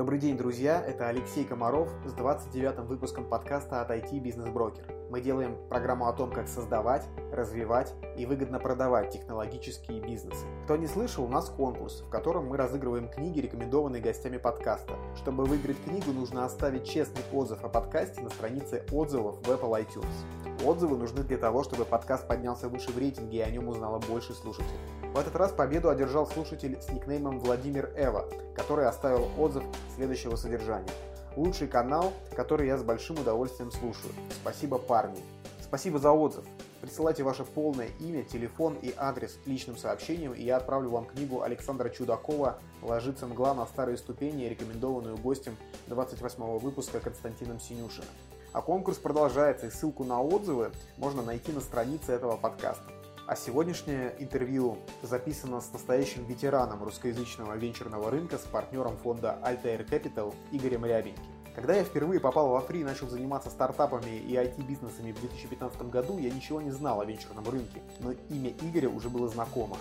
Добрый день, друзья! Это Алексей Комаров с 29-м выпуском подкаста от IT Бизнес Брокер. Мы делаем программу о том, как создавать, развивать и выгодно продавать технологические бизнесы. Кто не слышал, у нас конкурс, в котором мы разыгрываем книги, рекомендованные гостями подкаста. Чтобы выиграть книгу, нужно оставить честный отзыв о подкасте на странице отзывов в Apple iTunes. Отзывы нужны для того, чтобы подкаст поднялся выше в рейтинге и о нем узнало больше слушателей. В этот раз победу одержал слушатель с никнеймом Владимир Эва, который оставил отзыв следующего содержания. Лучший канал, который я с большим удовольствием слушаю. Спасибо, парни. Спасибо за отзыв. Присылайте ваше полное имя, телефон и адрес личным сообщением, и я отправлю вам книгу Александра Чудакова «Ложится мгла на старые ступени», рекомендованную гостем 28 выпуска Константином Синюшиным. А конкурс продолжается, и ссылку на отзывы можно найти на странице этого подкаста. А сегодняшнее интервью записано с настоящим ветераном русскоязычного венчурного рынка, с партнером фонда Altair Capital Игорем Рябеньким. Когда я впервые попал во фри и начал заниматься стартапами и IT-бизнесами в 2015 году, я ничего не знал о венчурном рынке, но имя Игоря уже было знакомо.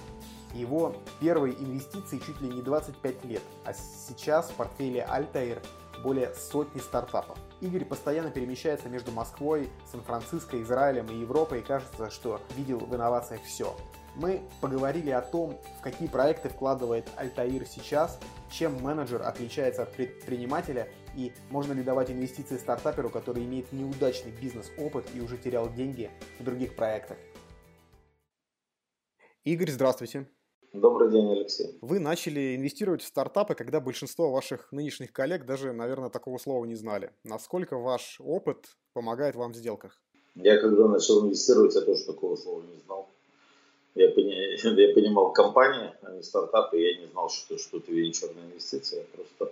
Его первые инвестиции чуть ли не 25 лет, а сейчас в портфеле Altair более сотни стартапов. Игорь постоянно перемещается между Москвой, Сан-Франциско, Израилем и Европой и кажется, что видел в инновациях все. Мы поговорили о том, в какие проекты вкладывает Альтаир сейчас, чем менеджер отличается от предпринимателя и можно ли давать инвестиции стартаперу, который имеет неудачный бизнес-опыт и уже терял деньги в других проектах. Игорь, здравствуйте. Добрый день, Алексей. Вы начали инвестировать в стартапы, когда большинство ваших нынешних коллег даже, наверное, такого слова не знали. Насколько ваш опыт помогает вам в сделках? Я когда начал инвестировать, я тоже такого слова не знал. Я, пони... я понимал компании, а не стартапы, я не знал, что, что это венчурная инвестиция. Я просто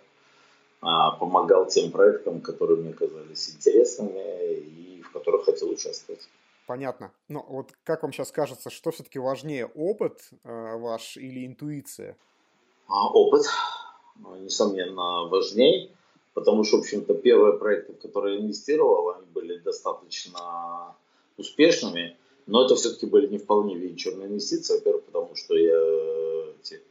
а, помогал тем проектам, которые мне казались интересными и в которых хотел участвовать. Понятно. Но вот как вам сейчас кажется, что все-таки важнее, опыт э, ваш или интуиция? А, опыт, ну, несомненно, важнее, потому что, в общем-то, первые проекты, в которые я инвестировал, они были достаточно успешными, но это все-таки были не вполне венчурные инвестиции. Во-первых, потому что я эти,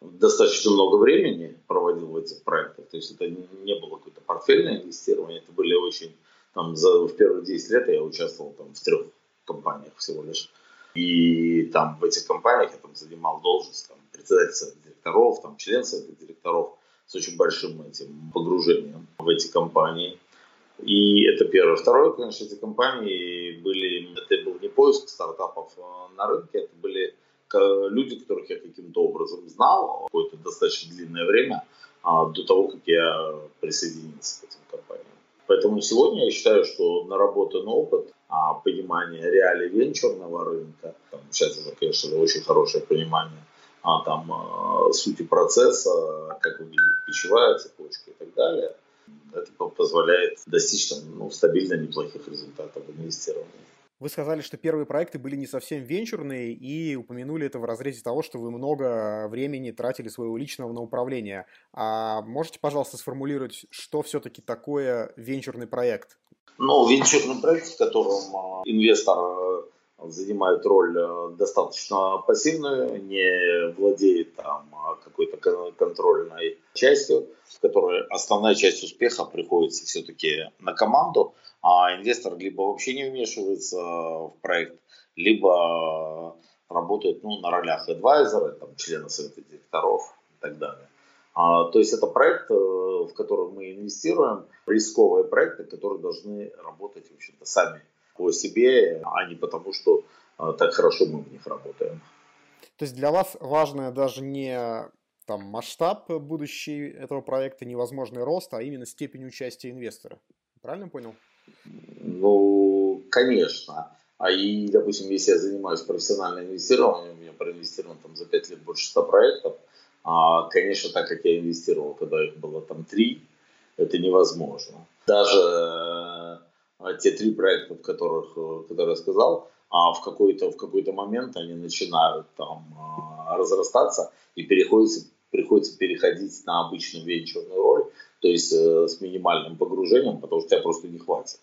достаточно много времени проводил в этих проектах. То есть это не было какое-то портфельное инвестирование, это были очень там за, в первые 10 лет я участвовал там, в трех компаниях всего лишь. И там в этих компаниях я там занимал должность там, председатель совета директоров, там, член совета директоров с очень большим этим погружением в эти компании. И это первое. Второе, конечно, эти компании были, это был не поиск стартапов а на рынке, это были люди, которых я каким-то образом знал какое-то достаточно длинное время а, до того, как я присоединился к этим компаниям. Поэтому сегодня я считаю, что наработанный опыт, а, понимание реалий венчурного рынка, там, сейчас уже, конечно, очень хорошее понимание а, там, а, сути процесса, как выглядит пищевая цепочка и так далее, это позволяет достичь там, ну, стабильно неплохих результатов в инвестировании. Вы сказали, что первые проекты были не совсем венчурные и упомянули это в разрезе того, что вы много времени тратили своего личного на управление. А можете, пожалуйста, сформулировать, что все-таки такое венчурный проект? Ну, венчурный проект, в котором а, инвестор э, занимает роль э, достаточно пассивную, не владеет там а, какой-то контрольной частью, в которой основная часть успеха приходится все-таки на команду, а инвестор либо вообще не вмешивается в проект, либо работает ну, на ролях адвайзера, там, члена совета директоров и так далее. А, то есть это проект, э, в который мы инвестируем, рисковые проекты, которые должны работать в общем-то, сами по себе, а не потому, что э, так хорошо мы в них работаем. То есть для вас важно даже не там, масштаб будущий этого проекта, невозможный рост, а именно степень участия инвестора. Правильно понял? Ну, конечно. А и, допустим, если я занимаюсь профессиональным инвестированием, у меня проинвестировано там за 5 лет больше 100 проектов, а, конечно, так как я инвестировал, когда их было там 3, это невозможно. Даже те три проекта, которых, э, которые я сказал, а в какой-то в какой-то момент они начинают там э, разрастаться и переходится, приходится переходить на обычную венчурную роль, то есть э, с минимальным погружением, потому что тебя просто не хватит.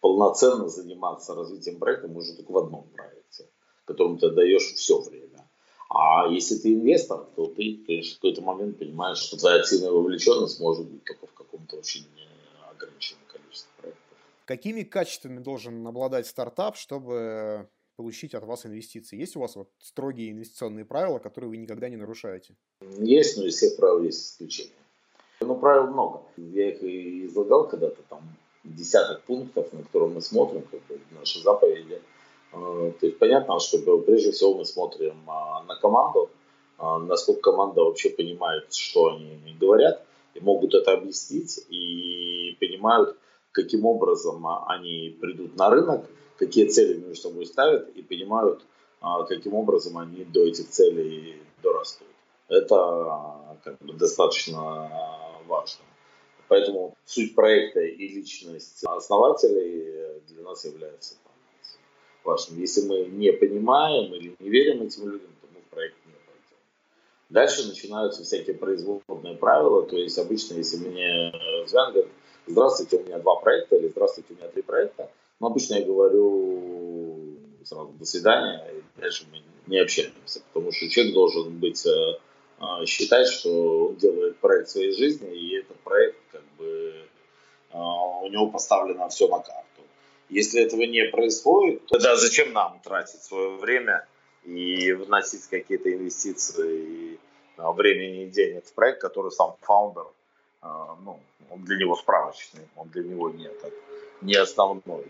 Полноценно заниматься развитием проекта можно только в одном проекте, которому ты даешь все время. А А если ты инвестор, то ты, конечно, в какой-то момент понимаешь, что твоя активная вовлеченность может быть только в каком-то очень ограниченном. Какими качествами должен обладать стартап, чтобы получить от вас инвестиции? Есть у вас вот строгие инвестиционные правила, которые вы никогда не нарушаете? Есть, но из всех правил есть исключения. Ну, правил много. Я их и излагал когда-то, там, десяток пунктов, на которые мы смотрим, как бы наши заповеди. А, то есть понятно, что прежде всего мы смотрим а, на команду, а, насколько команда вообще понимает, что они говорят, и могут это объяснить, и понимают, каким образом они придут на рынок, какие цели между собой ставят, и понимают, каким образом они до этих целей дорастут. Это как бы, достаточно важно. Поэтому суть проекта и личность основателей для нас является важным. Если мы не понимаем или не верим этим людям, то мы в проект не пойдем. Дальше начинаются всякие производные правила. То есть обычно, если мне звонят, здравствуйте, у меня два проекта или здравствуйте, у меня три проекта, но обычно я говорю сразу до свидания, и дальше мы не общаемся, потому что человек должен быть э, а, считать, что он делает проект своей жизни, и этот проект, как бы, а, у него поставлено все на карту. Если этого не происходит, то тогда зачем нам тратить свое время и вносить какие-то инвестиции и времени и денег в проект, который сам фаундер, ну, он для него справочный, он для него не, не основной.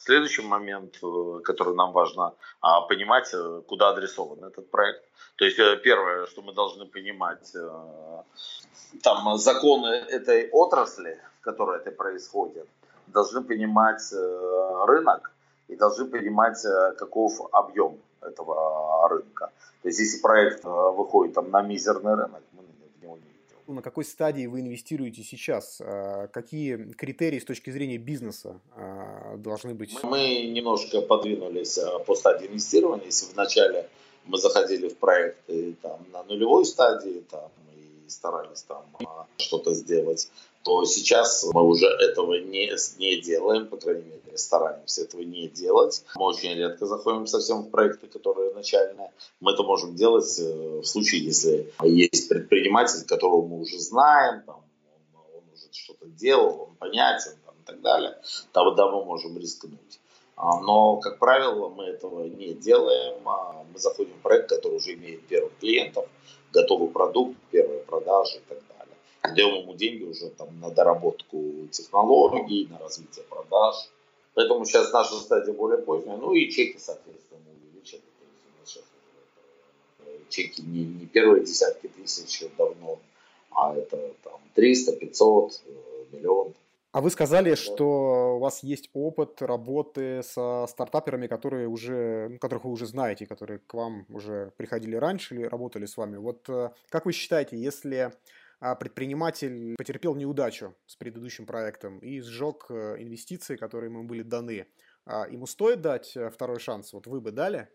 Следующий момент, э, который нам важно а, понимать, э, куда адресован этот проект. То есть э, первое, что мы должны понимать, там законы этой отрасли, в которой это происходит, должны понимать рынок и должны понимать, каков объем этого рынка. То есть если проект выходит там, на мизерный рынок, на какой стадии вы инвестируете сейчас? А, какие критерии с точки зрения бизнеса а, должны быть? Мы немножко подвинулись а, по стадии инвестирования. Если вначале мы заходили в проекты там, на нулевой стадии там, и старались там что-то сделать, то сейчас мы уже этого не, не делаем, по крайней мере, стараемся этого не делать. Мы очень редко заходим совсем в проекты, которые начальные. Мы это можем делать э, в случае, если есть предприниматель, которого мы уже знаем, там, он, он уже что-то делал, он понятен там, и так далее, тогда мы можем рискнуть. А, но, как правило, мы этого не делаем. А, мы заходим в проект, который уже имеет первых клиентов, готовый продукт, первые продажи и так далее даем ему деньги уже там на доработку технологий, на развитие продаж. Поэтому сейчас наша стадия более поздняя. Ну и чеки, соответственно, увеличены. То есть у нас сейчас уже чеки не, не первые десятки тысяч давно, а это там 300, 500, э, миллион. А вы сказали, что у вас есть опыт работы со стартаперами, которые уже, ну, которых вы уже знаете, которые к вам уже приходили раньше или работали с вами. Вот э, как вы считаете, если а предприниматель потерпел неудачу с предыдущим проектом и сжег э, инвестиции, которые ему были даны. А ему стоит дать э, второй шанс? Вот вы бы дали?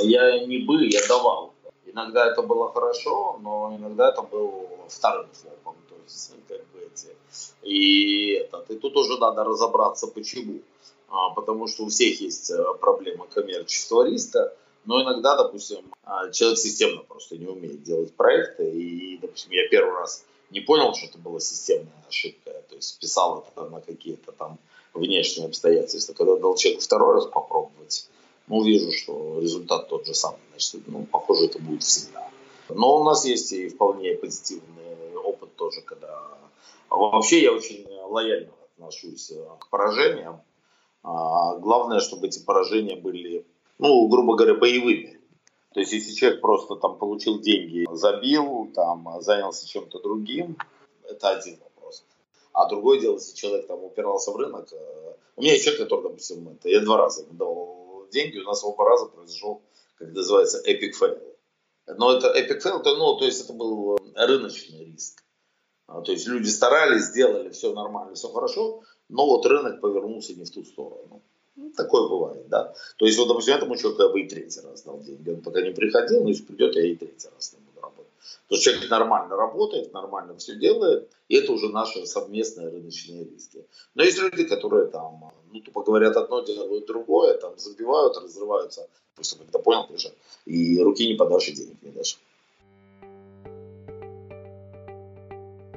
Я не бы, я давал. Иногда это было хорошо, но иногда это был вторым флопом. То есть, как бы эти. И, этот, и тут уже надо разобраться, почему. А, потому что у всех есть э, проблема коммерческого риска. Но иногда, допустим, а, человек системно просто не умеет делать проекты. И, допустим, я первый раз не понял, что это была системная ошибка. То есть списал это на какие-то там внешние обстоятельства. Когда дал человеку второй раз попробовать, ну, вижу, что результат тот же самый. Значит, ну, похоже, это будет всегда. Но у нас есть и вполне позитивный опыт тоже, когда... Вообще я очень лояльно отношусь э, к поражениям. А, главное, чтобы эти поражения были ну, грубо говоря, боевыми. То есть, если человек просто там получил деньги, забил, там, занялся чем-то другим, это один вопрос. А другое дело, если человек там упирался в рынок. Э, у меня есть человек, который, допустим, это, я два раза ему дал деньги, у нас оба раза произошел, как называется, epic fail. Но это epic fail, то, ну, то есть это был рыночный риск. А, то есть люди старались, сделали все нормально, все хорошо, но вот рынок повернулся не в ту сторону. Ну, такое бывает, да. То есть, вот, допустим, этому человеку я бы и третий раз дал деньги. Он пока не приходил, но если придет, я и третий раз не буду работать. То есть человек нормально работает, нормально все делает, и это уже наши совместные рыночные риски. Но есть люди, которые там, ну, тупо говорят одно, делают другое, там, забивают, разрываются. Просто когда понял, ты же, и руки не подашь, и денег не дашь.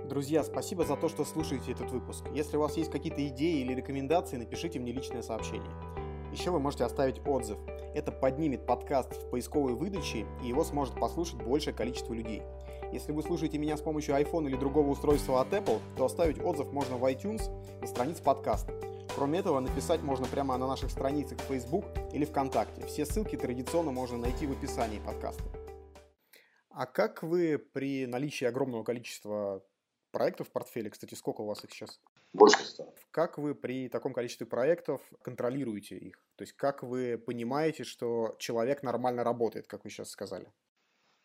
Друзья, спасибо за то, что слушаете этот выпуск. Если у вас есть какие-то идеи или рекомендации, напишите мне личное сообщение. Еще вы можете оставить отзыв. Это поднимет подкаст в поисковой выдаче, и его сможет послушать большее количество людей. Если вы слушаете меня с помощью iPhone или другого устройства от Apple, то оставить отзыв можно в iTunes на странице подкаста. Кроме этого, написать можно прямо на наших страницах в Facebook или ВКонтакте. Все ссылки традиционно можно найти в описании подкаста. А как вы при наличии огромного количества проектов в портфеле, кстати, сколько у вас их сейчас? Больше ста. Как вы при таком количестве проектов контролируете их? То есть как вы понимаете, что человек нормально работает, как вы сейчас сказали?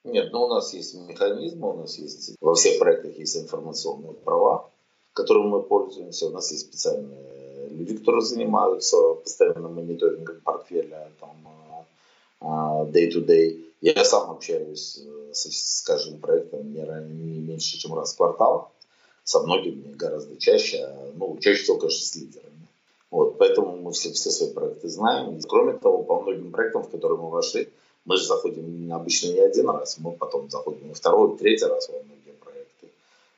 Нет, ну у нас есть механизмы, у нас есть во всех проектах есть информационные права, которыми мы пользуемся. У нас есть специальные люди, которые занимаются постоянным мониторингом портфеля, там а, day-to-day. Я сам общаюсь э, с, с каждым проектом не, не меньше, чем раз в квартал со многими гораздо чаще, а, ну, чаще всего, конечно, с лидерами. Вот, поэтому мы все, все свои проекты знаем. И, кроме того, по многим проектам, в которые мы вошли, мы же заходим обычно не один раз, мы потом заходим на второй, третий раз во многие проекты.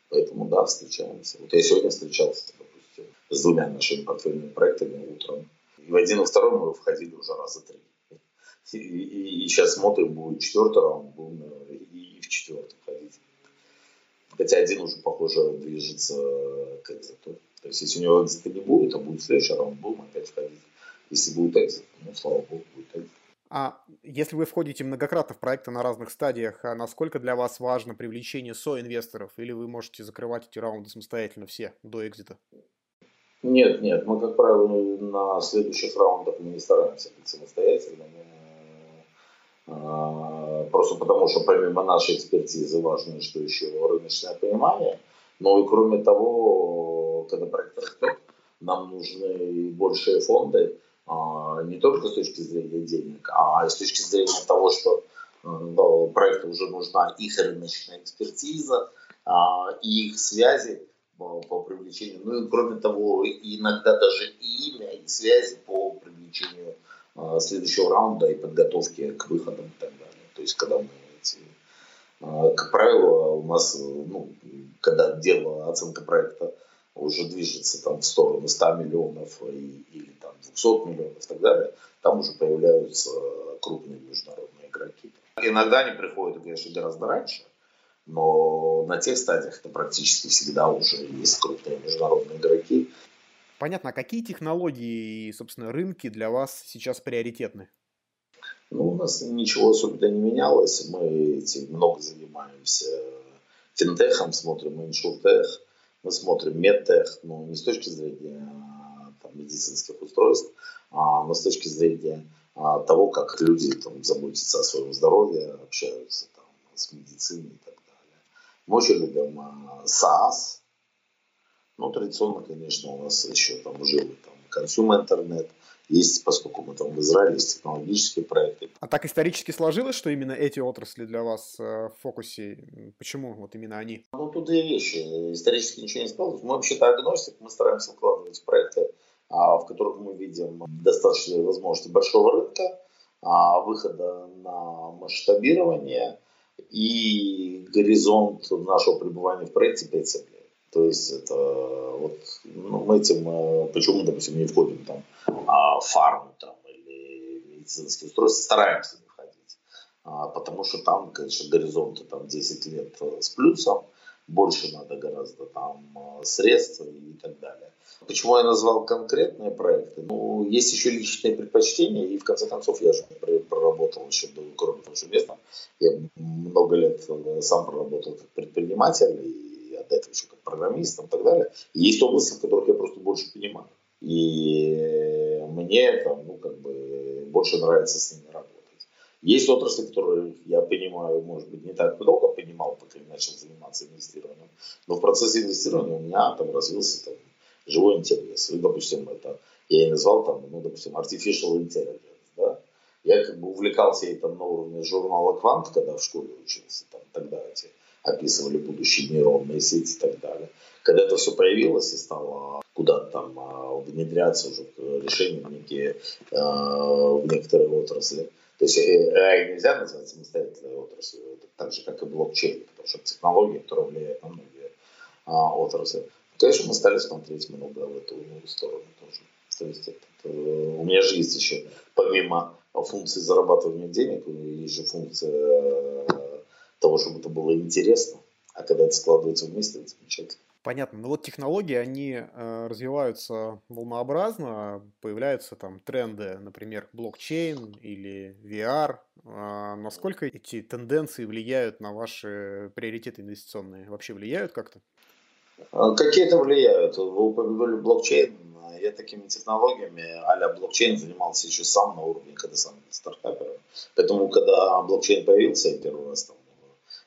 Поэтому, да, встречаемся. Вот я сегодня встречался, допустим, с двумя нашими портфельными проектами утром. И в один и второй мы входили уже раза три. И, и, и сейчас смотрим, будет четвертый раунд, будем и, и в четвертый ходить. Хотя один уже, похоже, движется к экзиту. То есть, если у него экзита не будет, а будет следующий раунд, будем опять входить. Если будет экзит, ну, слава богу, будет экзит. А если вы входите многократно в проекты на разных стадиях, а насколько для вас важно привлечение со-инвесторов? Или вы можете закрывать эти раунды самостоятельно все до экзита? Нет, нет. Мы, как правило, на следующих раундах мы не стараемся быть самостоятельными. А, просто потому, что помимо нашей экспертизы важно, что еще рыночное понимание. Но и кроме того, когда проект растет, нам нужны большие фонды, а, не только с точки зрения денег, а с точки зрения того, что э, проекту уже нужна их рыночная экспертиза, и их связи по, привлечению. Ну и кроме того, иногда даже и имя, и связи по привлечению следующего раунда и подготовки к выходам и так далее. То есть, когда мы эти, а, как правило, у нас, ну, когда дело, оценка проекта уже движется там в сторону 100 миллионов и, или там 200 миллионов и так далее, там уже появляются крупные международные игроки. Иногда они приходят, конечно, гораздо раньше, но на тех стадиях это практически всегда уже есть крупные международные игроки, Понятно, а какие технологии и, собственно, рынки для вас сейчас приоритетны? Ну, у нас ничего особенно не менялось. Мы этим много занимаемся финтехом, смотрим иншуртех, мы смотрим медтех, ну, не с точки зрения там, медицинских устройств, а, но с точки зрения а, того, как люди там, заботятся о своем здоровье, общаются там, с медициной и так далее. Мы очень любим а, SaaS, ну, традиционно, конечно, у нас еще там жил там консюм интернет, есть, поскольку мы там в Израиле, есть технологические проекты. А так исторически сложилось, что именно эти отрасли для вас э, в фокусе? Почему вот именно они? Ну, тут две вещи. Исторически ничего не складывалось. Мы вообще-то агностик, мы стараемся вкладывать в проекты, а, в которых мы видим достаточно возможности большого рынка, а, выхода на масштабирование и горизонт нашего пребывания в проекте 5 лет. То есть это вот ну, мы этим, э, почему, допустим, не входим там а, в фарму там, или медицинские устройства, стараемся не входить. А, потому что там, конечно, горизонты там 10 лет э, с плюсом, больше надо гораздо там э, средств и так далее. Почему я назвал конкретные проекты? Ну, есть еще личные предпочтения, и в конце концов я же проработал еще, кроме того, что местом, я много лет сам проработал как предприниматель, и до этого еще как программистом и так далее. И есть области, в которых я просто больше понимаю. И мне это, ну, как бы, больше нравится с ними работать. Есть отрасли, которые я понимаю, может быть, не так долго понимал, пока я начал заниматься инвестированием. Но в процессе инвестирования у меня там развился там, живой интерес. И, допустим, это я и назвал там, ну, допустим, artificial intelligence. Да? Я как бы увлекался этим на уровне журнала «Квант», когда в школе учился. Там, тогда эти описывали будущие нейронные сети и так далее. Когда это все появилось и стало куда-то там а, внедряться уже в решения некие, а, в некоторые отрасли. То есть AI э, нельзя назвать самостоятельной отраслью, так же, как и блокчейн, потому что технология, которая влияет на многие а, отрасли. Конечно, мы стали смотреть много в эту сторону тоже. То есть это, это, у меня же есть еще, помимо функции зарабатывания денег, есть же функция э, того, чтобы это было интересно. А когда это складывается вместе, это замечательно. Понятно. Но вот технологии, они э, развиваются волнообразно, появляются там тренды, например, блокчейн или VR. Э, насколько эти тенденции влияют на ваши приоритеты инвестиционные? Вообще влияют как-то? А, какие-то влияют. Вы упомянули блокчейн. Я такими технологиями а блокчейн занимался еще сам на уровне, когда сам стартапером. Поэтому, когда блокчейн появился, я первый раз там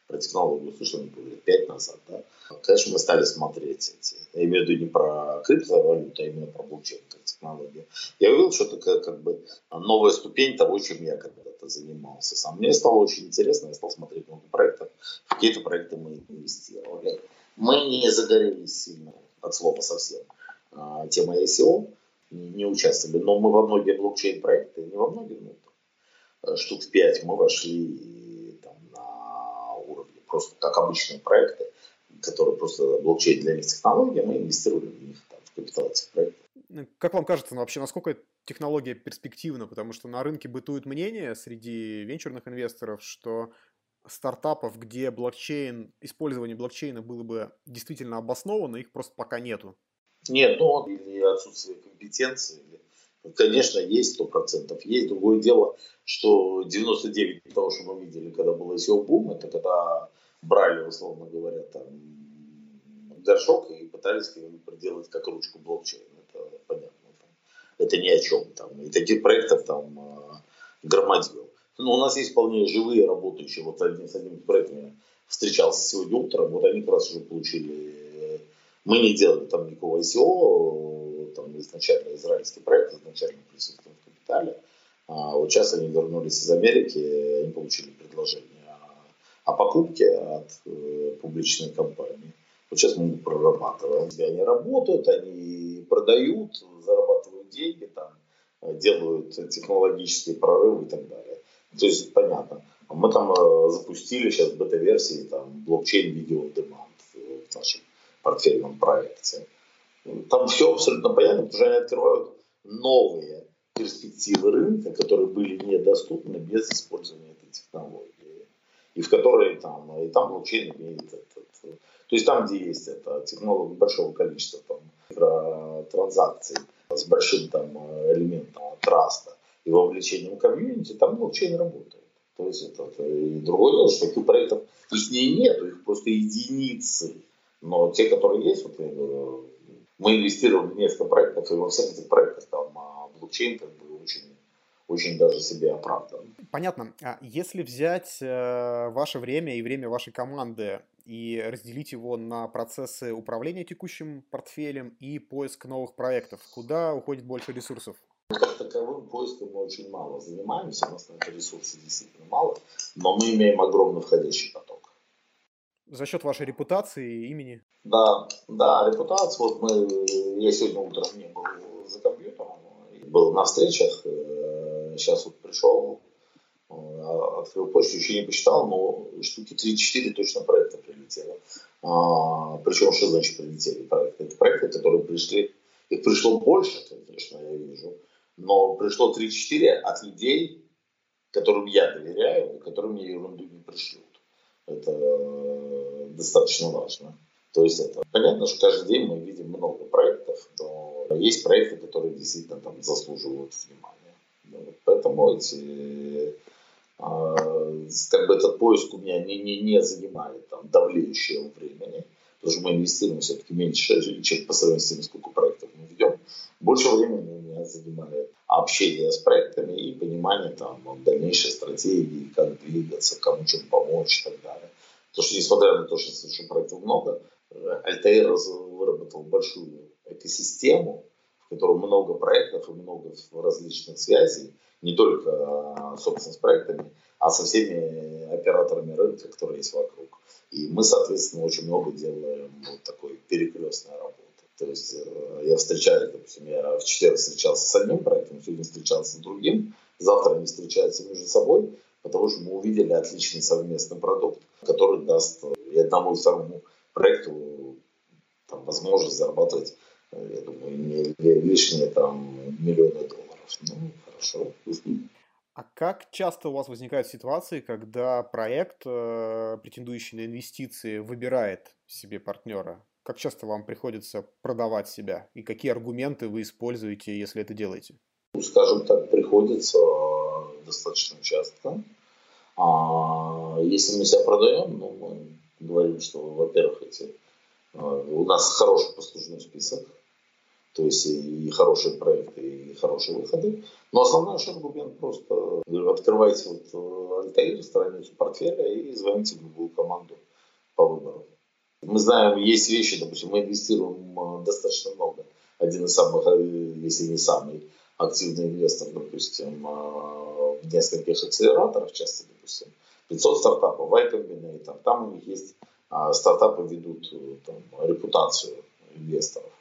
про технологию услышал, не лет пять назад, да, конечно, мы стали смотреть эти. Я имею в виду не про криптовалюту, а именно про блокчейн как технологию. Я увидел, что это как бы новая ступень того, чем я когда-то занимался сам. Мне стало очень интересно, я стал смотреть много проектов. В какие-то проекты мы инвестировали. Мы не загорелись сильно от слова совсем а, тема ICO, не участвовали, но мы во многие блокчейн-проекты, не во многие, ну, штук в пять мы вошли просто как обычные проекты, которые просто блокчейн для них технология, мы инвестировали в них там, в капитал этих проектов. Ну, как вам кажется, ну, вообще, насколько технология перспективна? Потому что на рынке бытует мнение среди венчурных инвесторов, что стартапов, где блокчейн, использование блокчейна было бы действительно обосновано, их просто пока нету. Нет, ну, или отсутствие компетенции, Конечно, есть сто процентов. Есть другое дело, что 99 того, что мы видели, когда был SEO-бум, это когда брали, условно говоря, там горшок и пытались его приделать как ручку блокчейна. Это понятно. Там. Это ни о чем. Там. И таких проектов там э, громадил. Но у нас есть вполне живые работающие. Вот один, с одним проектом встречался сегодня утром. Вот они как раз уже получили... Мы не делали там никакого SEO, там изначально израильский проект, изначально присутствовал в капитале. А вот сейчас они вернулись из Америки, они получили предложение о покупке от э, публичной компании. Вот сейчас мы прорабатываем. Они работают, они продают, зарабатывают деньги, там, делают технологические прорывы и так далее. То есть понятно. Мы там э, запустили сейчас бета-версии там, блокчейн видео demand в нашем портфельном проекте. Там все абсолютно понятно, потому что они открывают новые перспективы рынка, которые были недоступны без использования этой технологии и в которой там, и там блокчейн имеет этот, то есть там, где есть это технология большого количества там, транзакций с большим там элементом траста и вовлечением комьюнити, там блокчейн работает. То есть это, и другое дело, что таких проектов, их не нету, их просто единицы. Но те, которые есть, вот говорю, мы инвестировали в несколько проектов, и во всех этих проектах там а, блокчейн как бы очень очень даже себе оправдан. Понятно. А если взять э, ваше время и время вашей команды и разделить его на процессы управления текущим портфелем и поиск новых проектов, куда уходит больше ресурсов? Как таковым поиском мы очень мало занимаемся, у нас на это ресурсов действительно мало, но мы имеем огромный входящий поток. За счет вашей репутации и имени? Да, да, репутация. Вот мы, я сегодня утром не был за компьютером, был на встречах, э, сейчас вот пришел, э, открыл почту, еще не посчитал, но штуки 3-4 точно проекта прилетело. А, причем, что значит прилетели проекты? Это проекты, которые пришли, их пришло больше, конечно, я вижу, но пришло 3-4 от людей, которым я доверяю, и которые мне ерунду не пришлют. Это достаточно важно. То есть это понятно, что каждый день мы видим много проектов, но есть проекты, которые действительно там заслуживают внимания. Поэтому эти, а, как бы этот поиск у меня не, не, не занимает там, давлеющего времени, потому что мы инвестируем все-таки меньше, чем по сравнению с тем, сколько проектов мы ведем. Больше времени у меня занимает общение с проектами и понимание там, дальнейшей стратегии, как двигаться, кому чем помочь и так далее. Потому что, несмотря на то, что проектов много, Альтаир выработал большую экосистему, в котором много проектов и много различных связей, не только, собственно, с проектами, а со всеми операторами рынка, которые есть вокруг. И мы, соответственно, очень много делаем вот такой перекрестной работы. То есть э, я встречаюсь, допустим, я в четверг встречался с одним проектом, сегодня встречался с другим, завтра они встречаются между собой, потому что мы увидели отличный совместный продукт, который даст и одному, и второму проекту там, возможность зарабатывать, э, я думаю, не лишние там миллионы долларов. Ну, хорошо. А как часто у вас возникают ситуации, когда проект, э, претендующий на инвестиции, выбирает себе партнера? Как часто вам приходится продавать себя? И какие аргументы вы используете, если это делаете? Ну, скажем так, приходится э, достаточно часто. А если мы себя продаем, ну, мы говорим, что, во-первых, эти, э, у нас хороший послужной список, то есть и хорошие проекты, и хорошие выходы. Но основной наш аргумент просто открывайте вот э, Альтаир, страницу портфеля и звоните в любую команду по выбору. Мы знаем, есть вещи, допустим, мы инвестируем э, достаточно много. Один из самых, э, если не самый активный инвестор, допустим, в нескольких акселераторах, часто, допустим, 500 стартапов, Y Combinator, там у них есть а, стартапы ведут там, репутацию инвесторов.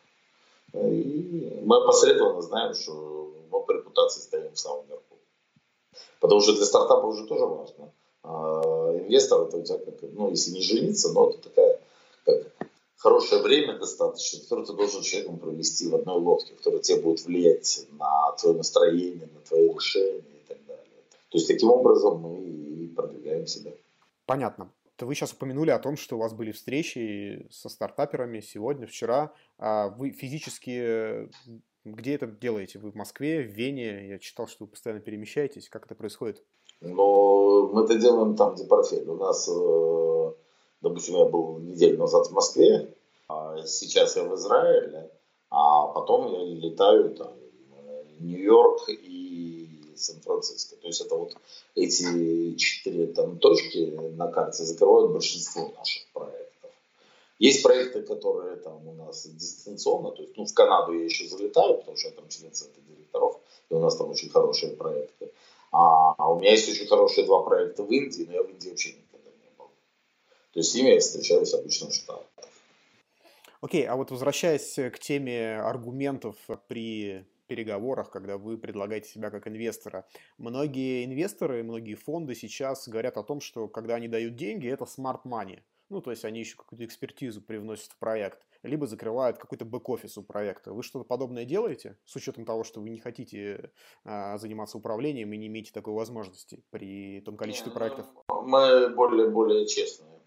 Мы опосредованно знаем, что мы по репутации стоим в самом верху. Потому что для стартапа уже тоже важно. А инвестор это у тебя как, ну, если не жениться, но это такая как хорошее время достаточно, которое ты должен человеком провести в одной лодке, которое тебе будет влиять на твое настроение, на твои решения и так далее. То есть таким образом мы и продвигаем себя. Понятно. Вы сейчас упомянули о том, что у вас были встречи со стартаперами сегодня, вчера. А вы физически где это делаете? Вы в Москве, в Вене? Я читал, что вы постоянно перемещаетесь. Как это происходит? Ну, мы это делаем там, где портфель. У нас, э, допустим, я был неделю назад в Москве, а сейчас я в Израиле, а потом я летаю там Нью-Йорк и Сан-Франциско. То есть это вот эти четыре там точки на карте закрывают большинство наших проектов. Есть проекты, которые там у нас дистанционно, то есть ну, в Канаду я еще залетаю, потому что я там член совета директоров, и у нас там очень хорошие проекты. А, а у меня есть очень хорошие два проекта в Индии, но я в Индии вообще никогда не был. То есть с ними я встречаюсь обычно в Штатах. Окей, okay, а вот возвращаясь к теме аргументов при переговорах, когда вы предлагаете себя как инвестора. Многие инвесторы, многие фонды сейчас говорят о том, что когда они дают деньги, это smart money. Ну, то есть они еще какую-то экспертизу привносят в проект, либо закрывают какой-то бэк-офис у проекта. Вы что-то подобное делаете, с учетом того, что вы не хотите а, заниматься управлением и не имеете такой возможности при том количестве не, проектов? Мы более, более честные.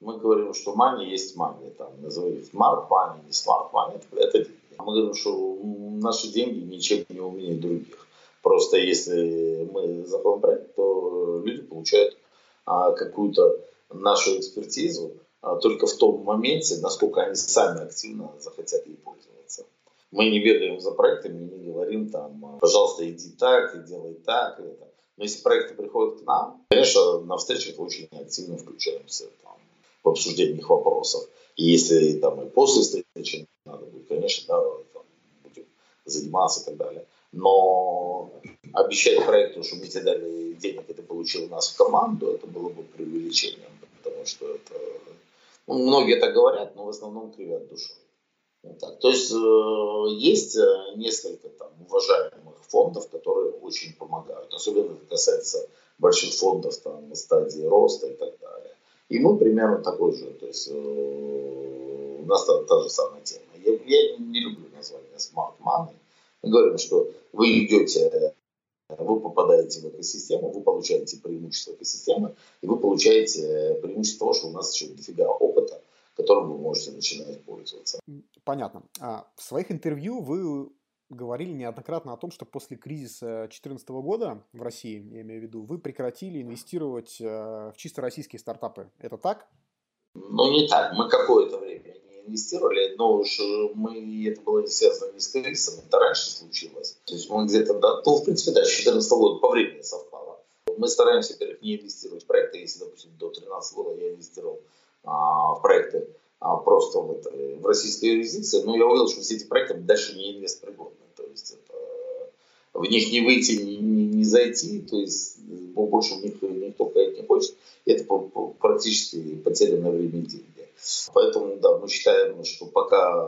Мы говорим, что money есть money. Там, называют smart money, не smart money. Это. Мы говорим, что наши деньги ничем не умнее других. Просто если мы заходим проект, то люди получают а, какую-то нашу экспертизу а, только в том моменте, насколько они сами активно захотят ей пользоваться. Мы не бегаем за проектами, не говорим там, пожалуйста, иди так, и делай так. И это. Но если проекты приходят к нам, конечно, на встречах очень активно включаемся там, в обсуждение их вопросов. И если там и после встречи надо будет, конечно, да, там, будем заниматься и так далее. Но обещать проекту, что мы тебе дали денег, и ты получил нас в команду, это было бы преувеличением потому что это... Ну, многие так говорят, но в основном кривят душой. Вот так. То есть э, есть э, несколько там уважаемых фондов, которые очень помогают. Особенно это касается больших фондов там, на стадии роста и так далее. И мы примерно такой же. То есть э, у нас та, та же самая тема. Я, я не люблю название smart money. Мы говорим, что вы идете вы попадаете в экосистему, вы получаете преимущество экосистемы, и вы получаете преимущество того, что у нас еще дофига опыта, которым вы можете начинать пользоваться. Понятно. А в своих интервью вы говорили неоднократно о том, что после кризиса 2014 года в России, я имею в виду, вы прекратили инвестировать э, в чисто российские стартапы. Это так? Ну, не так. Мы какое-то время инвестировали, но уж мы, это было не связано не с кризисом, это раньше случилось. То есть мы где-то, да, ну, в принципе, да, с 2014 года по времени совпало. Мы стараемся, во-первых, не инвестировать в проекты, если, допустим, до 2013 года я инвестировал а, в проекты а, просто в, это, в российской юрисдикции, но я увидел, что все эти проекты дальше не инвестпригодны. Есть это, в них не выйти, не, не, не зайти, то есть больше в них никто проект не хочет. Это практически потерянное время и деньги. Поэтому, да, мы считаем, что пока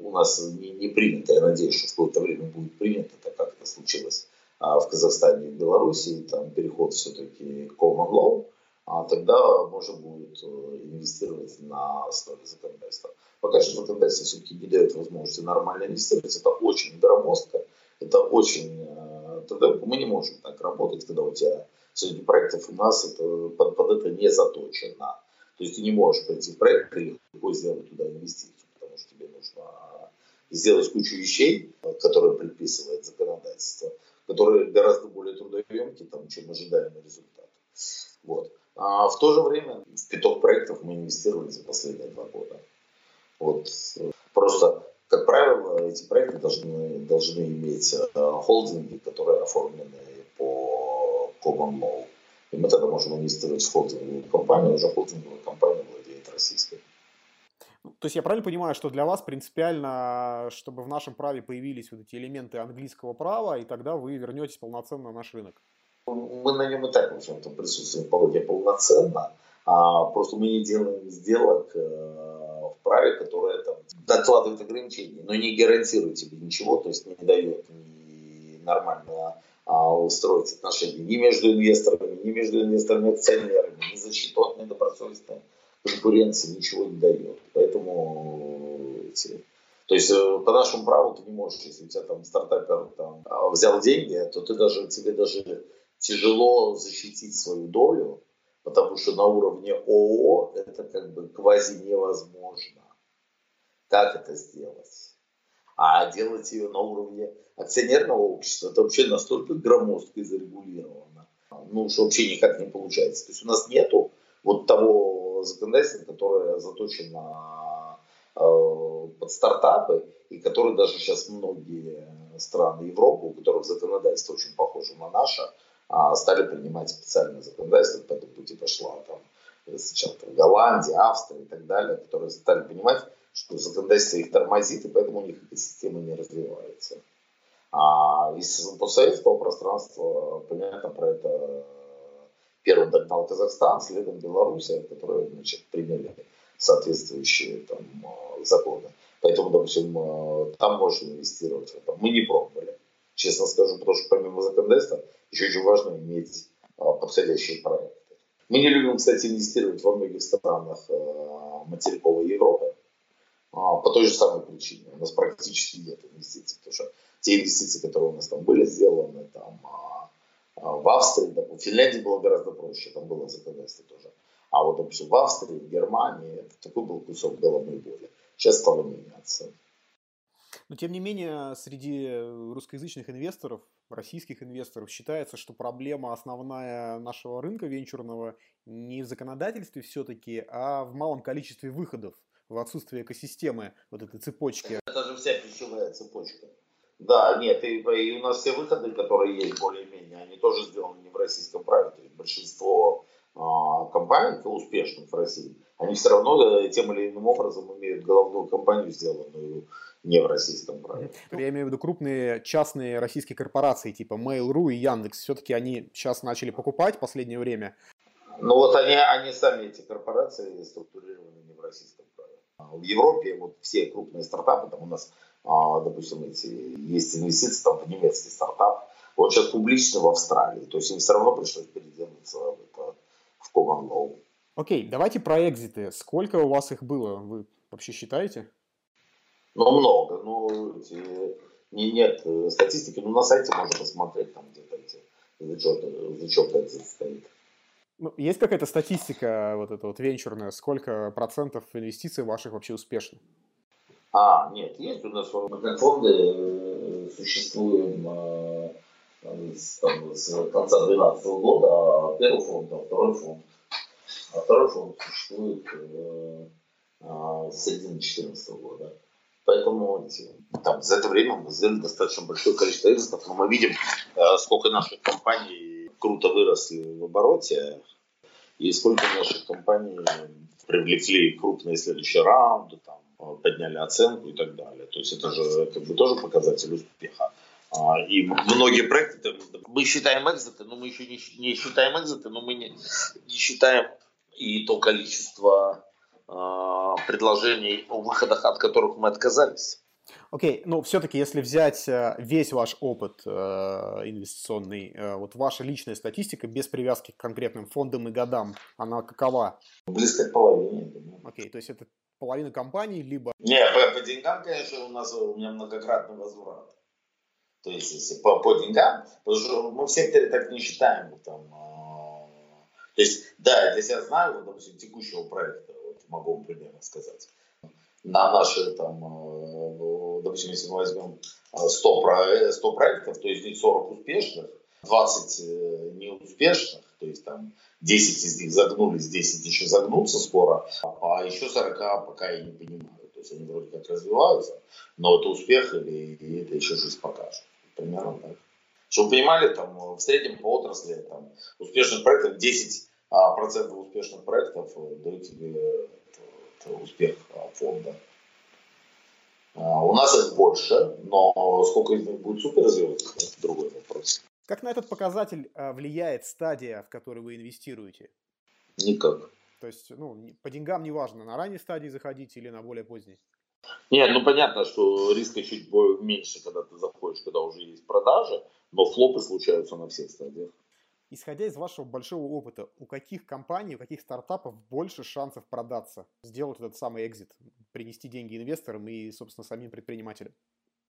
у нас не, не принято, я надеюсь, что в какое-то время будет принято, так как это случилось а, в Казахстане и Беларуси, там переход все-таки common law, а тогда можно будет э, инвестировать на основе законодательства. Пока что законодательство все-таки не дает возможности нормально инвестировать, это очень громоздко, это очень... Э, тогда мы не можем так работать, когда у тебя среди проектов у нас это, под, под это не заточено. То есть ты не можешь пойти в проект и легко сделать туда инвестицию, потому что тебе нужно сделать кучу вещей, которые предписывает законодательство, которые гораздо более трудоемкие, там, чем ожидаемый результат. Вот. А в то же время в пяток проектов мы инвестировали за последние два года. Вот. Просто, как правило, эти проекты должны, должны иметь э, холдинги, которые оформлены по Common Law. И мы тогда можем инвестировать в холдинговую компанию, уже холдинговая компания владеет российской. Ну, то есть я правильно понимаю, что для вас принципиально, чтобы в нашем праве появились вот эти элементы английского права, и тогда вы вернетесь полноценно на наш рынок? мы на нем и так, в общем-то, присутствуем вполне полноценно, а просто мы не делаем сделок э, праве, которое там докладывает ограничения, но не гарантирует тебе ничего, то есть не дает ни нормально а, устроить отношения ни между инвесторами, ни между инвесторами акционерами, ни защиту от недобросовестной конкуренции ничего не дает. Поэтому эти то есть э, по нашему праву ты не можешь, если у тебя там стартапер там, взял деньги, то ты даже, тебе даже тяжело защитить свою долю, потому что на уровне ООО это как бы квази невозможно. Как это сделать? А делать ее на уровне акционерного общества, это вообще настолько громоздко и зарегулировано, ну, что вообще никак не получается. То есть у нас нету вот того законодательства, которое заточено э, под стартапы, и которые даже сейчас многие страны Европы, у которых законодательство очень похоже на наше, стали принимать специальное законодательство, по этому пути пошла там сначала там, Голландия, Австрия и так далее, которые стали понимать, что законодательство их тормозит, и поэтому у них экосистема не развивается. А из постсоветского пространства, понятно, про это первым догнал Казахстан, следом Белоруссия, которые значит, приняли соответствующие там, законы. Поэтому, допустим, там можно инвестировать. Мы не пробовали, честно скажу, потому что помимо законодательства еще очень важно иметь а, подходящие проекты. Мы не любим, кстати, инвестировать во многих странах а, материковой Европы а, по той же самой причине. У нас практически нет инвестиций, потому что те инвестиции, которые у нас там были сделаны, там, в Австрии, да, в Финляндии было гораздо проще, там было законодательство тоже. А вот, допустим, в Австрии, в Германии, такой был кусок головной боли. Сейчас стало меняться. Но тем не менее, среди русскоязычных инвесторов, российских инвесторов, считается, что проблема основная нашего рынка венчурного не в законодательстве все-таки, а в малом количестве выходов, в отсутствии экосистемы вот этой цепочки. Это же вся пищевая цепочка. Да, нет, и, и у нас все выходы, которые есть более-менее, они тоже сделаны не в российском праве. То есть большинство а, компаний успешных в России, они все равно э, тем или иным образом имеют головную компанию, сделанную не в российском праве. Я имею в виду крупные частные российские корпорации, типа Mail.ru и Яндекс. Все-таки они сейчас начали покупать в последнее время. Ну вот они, они сами, эти корпорации, структурированы не в российском праве. В Европе вот все крупные стартапы, там у нас, а, допустим, эти, есть инвестиции там, в немецкий стартап, вот сейчас публично в Австралии. То есть им все равно пришлось переделаться в, это, в Common Law. Окей, давайте про экзиты. Сколько у вас их было? Вы вообще считаете? Ну, много. Ну, не, нет э, статистики, но на сайте можно посмотреть, там где-то эти зачеты, зачет экзит стоит. Ну, есть какая-то статистика вот эта вот венчурная, сколько процентов инвестиций ваших вообще успешно? А, нет, есть у нас фонды э, существуем э, с, там, с конца 2012 года, а первый фонд, а второй фонд. А второй фонд существует э, а, с середины 2014 года. Поэтому там, за это время мы сделали достаточно большое количество экзитов, но мы видим, э, сколько наших компаний круто выросли в обороте. и сколько наших компаний привлекли крупные следующие раунды, там, подняли оценку и так далее. То есть это же как бы тоже показатель успеха. А, и многие проекты, мы считаем экзиты, но мы еще не, не считаем экзиты, но мы не, не считаем и то количество предложений о выходах, от которых мы отказались. Окей, okay, ну все-таки, если взять э, весь ваш опыт э, инвестиционный, э, вот ваша личная статистика без привязки к конкретным фондам и годам, она какова? Близко к половине. Окей, okay, то есть это половина компаний, либо... Не, по, по деньгам, конечно, у нас у меня многократный возврат. То есть, если по, по деньгам, потому что мы в секторе так не считаем. Там, э, то есть, да, если я знаю, вот, допустим, текущего проекта, могу вам примерно сказать, на наши, там, э, допустим, если мы возьмем 100, про, 100 проектов, то из них 40 успешных, 20 э, неуспешных, то есть там 10 из них загнулись, 10 еще загнутся скоро, а еще 40 пока я не понимаю. То есть они вроде как развиваются, но это успех или это еще жизнь покажет. Примерно так. Чтобы вы понимали, там в среднем по отрасли там, успешных проектов 10 а, процентов успешных проектов дают тебе это, это успех фонда. А, у нас их больше, но сколько из них будет супер развиваться, это другой вопрос. Как на этот показатель а, влияет стадия, в которой вы инвестируете? Никак. То есть, ну, по деньгам не важно, на ранней стадии заходить или на более поздней? Нет, ну понятно, что риска чуть меньше, когда ты заходишь, когда уже есть продажи, но флопы случаются на всех стадиях. Исходя из вашего большого опыта, у каких компаний, у каких стартапов больше шансов продаться, сделать этот самый экзит, принести деньги инвесторам и, собственно, самим предпринимателям?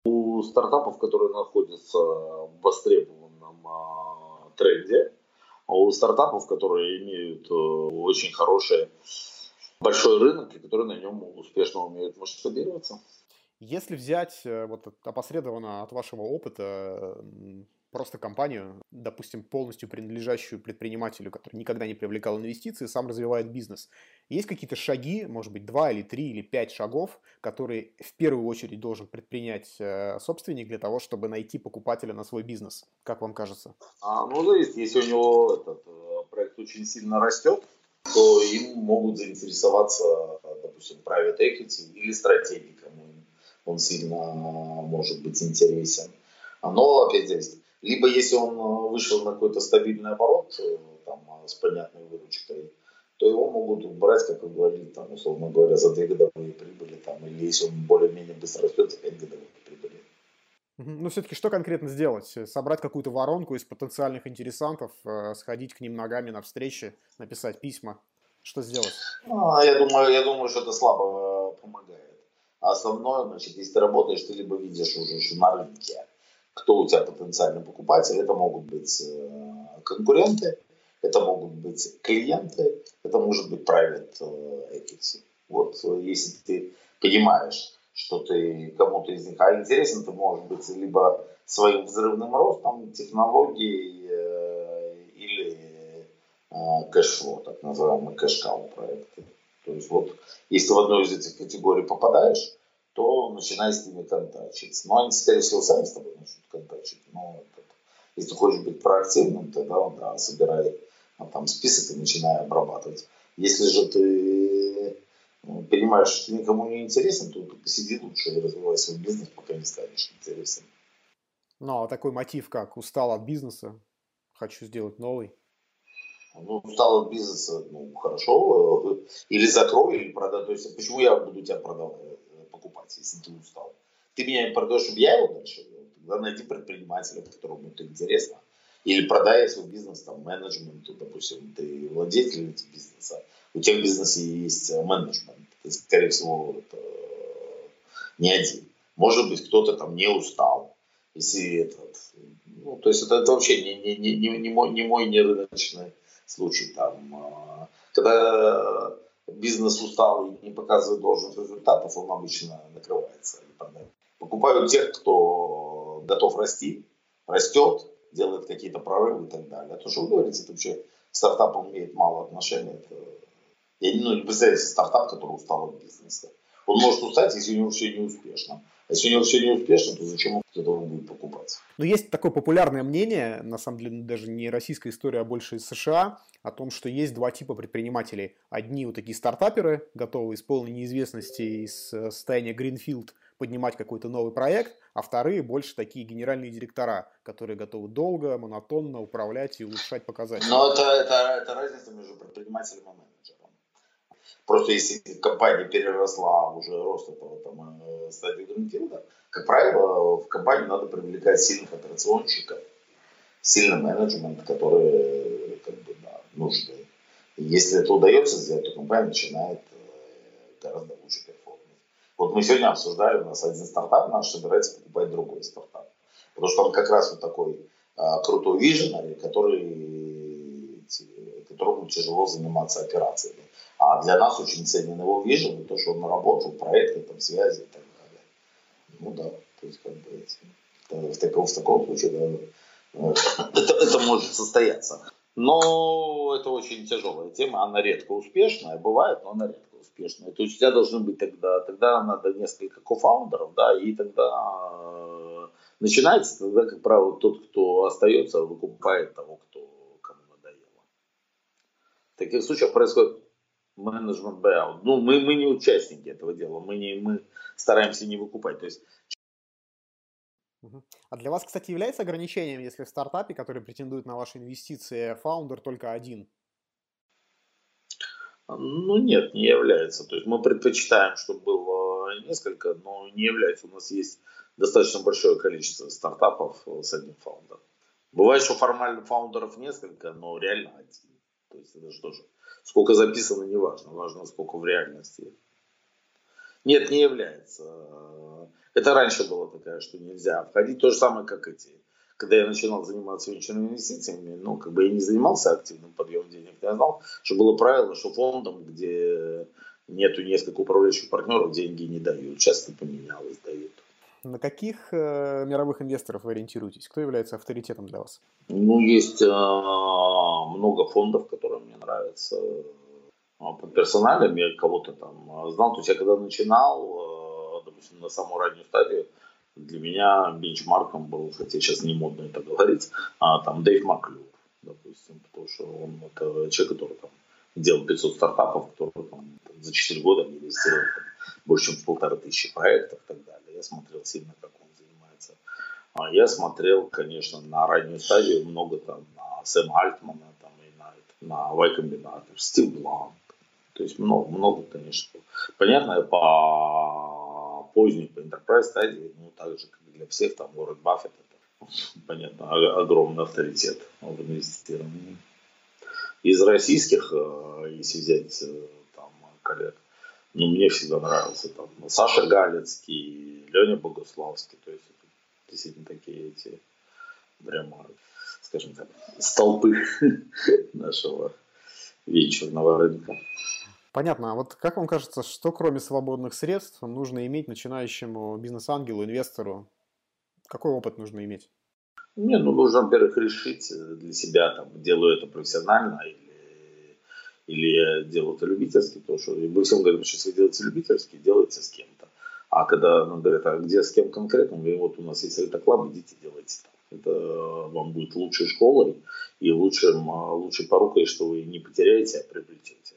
У стартапов, которые находятся в востребованном а, тренде, а у стартапов, которые имеют а, очень хороший большой рынок, и которые на нем успешно умеют масштабироваться. Если взять э, вот опосредованно от вашего опыта просто компанию, допустим, полностью принадлежащую предпринимателю, который никогда не привлекал инвестиции, сам развивает бизнес. Есть какие-то шаги, может быть, два или три или пять шагов, которые в первую очередь должен предпринять э, собственник для того, чтобы найти покупателя на свой бизнес? Как вам кажется? А, ну, зависит. Если у него этот э, проект очень сильно растет, то им могут заинтересоваться, допустим, private equity или стратегии, кому он сильно может быть интересен. Но, опять здесь, либо если он э, вышел на какой-то стабильный оборот, э, там, э, с понятной выручкой, то его могут брать, как вы говорили, там, условно говоря, за две годовые прибыли, там, или если он более-менее быстро растет, за пять годовых прибыли. Ну, все-таки что конкретно сделать? Собрать какую-то воронку из потенциальных интересантов, сходить к ним ногами на встречи, написать письма? Что сделать? А, я, думаю, я думаю, что это слабо помогает. А основное, значит, если ты работаешь, ты либо видишь уже на рынке, кто у тебя потенциальный покупатель. Это могут быть э, конкуренты, это могут быть клиенты, это может быть private э, equity. Вот э, если ты понимаешь, что ты кому-то из них а интересен, ты можешь быть либо своим взрывным ростом, технологией или cash flow, так называемые cash cow проекты. То есть вот если в одну из этих категорий попадаешь, то начинай с ними контактить. Но они, скорее всего, сами с тобой начнут контактить. Но если ты хочешь быть проактивным, тогда да, собирай а, там список и начинай обрабатывать. Если же ты ну, понимаешь, что ты никому не интересен, то ты посиди лучше и развивай свой бизнес, пока не станешь интересен. Ну, а такой мотив как? Устал от бизнеса, хочу сделать новый. Ну, устал от бизнеса, ну, хорошо. Или закрой, или продай. То есть, почему я буду тебя продавать? Покупать, если ты устал. Ты меня продаешь, чтобы я его дальше вел. Тогда найди предпринимателя, которому это интересно. Или продай свой бизнес там, менеджменту, допустим, ты владелец бизнеса, у тебя в бизнесе есть э, менеджмент, ты, скорее всего, это не один. Может быть, кто-то там не устал, если этот, ну, то есть это, это вообще не, не, не, не, не, мой, не мой не рыночный случай. Там, а, когда бизнес устал и не показывает должных результатов, он обычно накрывается. Покупают тех, кто готов расти, растет, делает какие-то прорывы и так далее. А то, что вы говорите, это вообще стартап имеет мало отношения. Это... Я не, ну, не представляю стартап, который устал от бизнеса. Он может устать, если у него все не успешно. А если у него все не успешно, то зачем он этого будет покупать? Но есть такое популярное мнение, на самом деле даже не российская история, а больше из США, о том, что есть два типа предпринимателей. Одни вот такие стартаперы, готовые из полной неизвестности, из э, состояния Greenfield поднимать какой-то новый проект, а вторые больше такие генеральные директора, которые готовы долго, монотонно управлять и улучшать показатели. Но это, это, это разница между предпринимателем и менеджером. Просто если компания переросла уже рост этого там, э, стадии Гринфилда, как правило, в компанию надо привлекать сильных операционщиков, сильный менеджмент, которые как бы, да, нужны. И если это удается сделать, то компания начинает э, гораздо лучше перформить. Вот мы сегодня обсуждали, у нас один стартап наш собирается покупать другой стартап. Потому что он как раз вот такой а, крутой виженарий, который, которому тяжело заниматься операциями. А для нас очень ценен его вижен, то, что он наработал проекты, там, связи и так далее. Ну да, то есть как бы в, таком, в таком случае да, это, это может состояться. Но это очень тяжелая тема, она редко успешная, бывает, но она редко успешная. То есть у тебя должны быть тогда, тогда надо несколько кофаундеров, да, и тогда э, начинается, тогда, как правило, тот, кто остается, выкупает того, кто кому надоело. В таких случаях происходит менеджмент buyout. Ну, мы, мы не участники этого дела, мы, не, мы стараемся не выкупать. То есть а для вас, кстати, является ограничением, если в стартапе, который претендует на ваши инвестиции, фаундер только один? Ну нет, не является. То есть мы предпочитаем, чтобы было несколько, но не является. У нас есть достаточно большое количество стартапов с одним фаундером. Бывает, что формально фаундеров несколько, но реально один. То есть это же тоже Сколько записано, не важно. Важно, сколько в реальности. Нет, не является. Это раньше было такая, что нельзя входить. То же самое, как эти. Когда я начинал заниматься венчурными инвестициями, ну, как бы я не занимался активным подъемом денег, я знал, что было правило, что фондом, где нету несколько управляющих партнеров, деньги не дают. Часто поменялось, дают. На каких э, мировых инвесторов вы ориентируетесь? Кто является авторитетом для вас? Ну, есть э, много фондов, которые мне нравятся. А, по персоналям я кого-то там а, знал. То есть я когда начинал, э, допустим, на самую раннюю стадию, для меня бенчмарком был, хотя сейчас не модно это говорить, а, там Дэйв Маклюр, допустим, потому что он это человек, который там делал 500 стартапов, который там, за 4 года инвестировал там, больше, чем в полторы тысячи проектов и так далее я смотрел сильно, как он занимается. А я смотрел, конечно, на раннюю стадию много там на Сэма Альтмана, на, Y Combinator, Стив Бланк. То есть много, много, конечно. Понятно, по поздней, по enterprise стадии, ну, так же, как для всех, там, Уоррен Баффет, это, понятно, огромный авторитет в инвестировании. Из российских, э, если взять э, там коллег, ну, мне всегда нравился там Саша Галецкий, Леня Богуславский, то есть действительно такие эти прямо, скажем так, столпы нашего вечерного рынка. Понятно. А вот как вам кажется, что кроме свободных средств нужно иметь начинающему бизнес-ангелу, инвестору? Какой опыт нужно иметь? Не, ну нужно, во-первых, решить для себя, там, делаю это профессионально или или делают любительски, потому что мы всем говорим, что если делаете любительски, делайте с кем-то. А когда нам говорят, а где с кем конкретно, мы говорим, вот у нас есть Altair Club, идите делайте там. Это вам будет лучшей школой и лучшим, лучшей порукой, что вы не потеряете, а приобретете.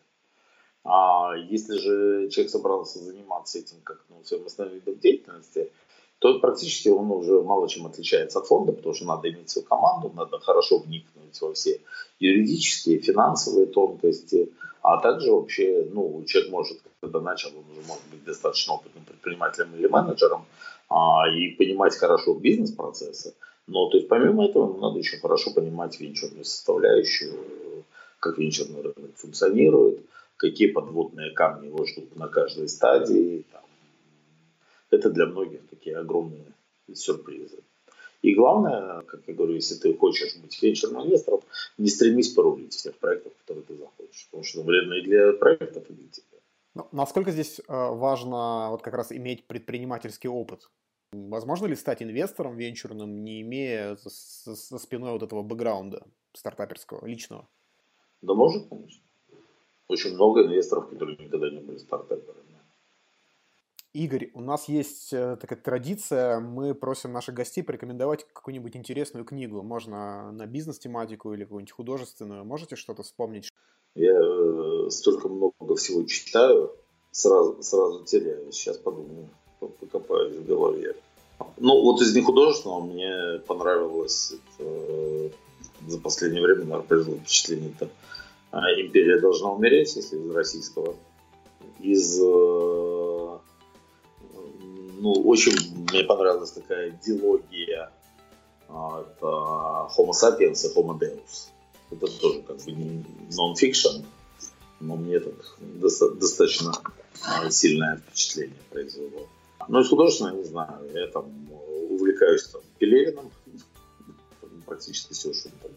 А если же человек собрался заниматься этим как ну, своим основным видом деятельности, то практически он уже мало чем отличается от фонда, потому что надо иметь свою команду, надо хорошо вникнуть во все юридические, финансовые тонкости, а также вообще, ну, человек может, когда начал, он уже может быть достаточно опытным предпринимателем или менеджером а, и понимать хорошо бизнес-процессы, но то есть помимо этого надо еще хорошо понимать венчурную составляющую, как венчурный рынок функционирует, какие подводные камни его ждут на каждой стадии, там, это для многих такие огромные сюрпризы. И главное, как я говорю, если ты хочешь быть венчурным инвестором, не стремись порулить всех проектов, которые ты захочешь, потому что вредно и для проектов, и для тебя. Ну, насколько здесь э, важно вот как раз иметь предпринимательский опыт? Возможно ли стать инвестором венчурным, не имея за спиной вот этого бэкграунда стартаперского, личного? Да может, конечно. Очень много инвесторов, которые никогда не были стартаперами. Игорь, у нас есть э, такая традиция, мы просим наших гостей порекомендовать какую-нибудь интересную книгу. Можно на бизнес-тематику или какую-нибудь художественную. Можете что-то вспомнить? Я э, столько много всего читаю, сразу, сразу теряю. Сейчас подумаю, покопаюсь в голове. Ну, вот из нехудожественного мне понравилось это, э, за последнее время, наверное, произвело впечатление это а, «Империя должна умереть», если из российского. Из ну, очень мне понравилась такая диалогия это Homo sapiens и Homo deus. Это тоже как бы не нон-фикшн, но мне это достаточно сильное впечатление произвело. Ну, из художественного, не знаю, я там увлекаюсь там, Пелевиным, практически все, что он там,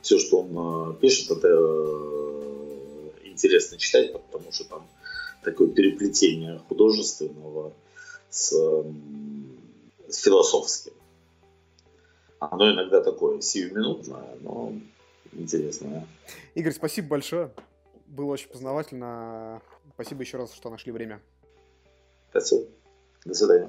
все, что он а, пишет, это э, интересно читать, потому что там такое переплетение художественного с, с философским. Оно иногда такое сиюминутное, но интересное. Игорь, спасибо большое. Было очень познавательно. Спасибо еще раз, что нашли время. Спасибо. До свидания.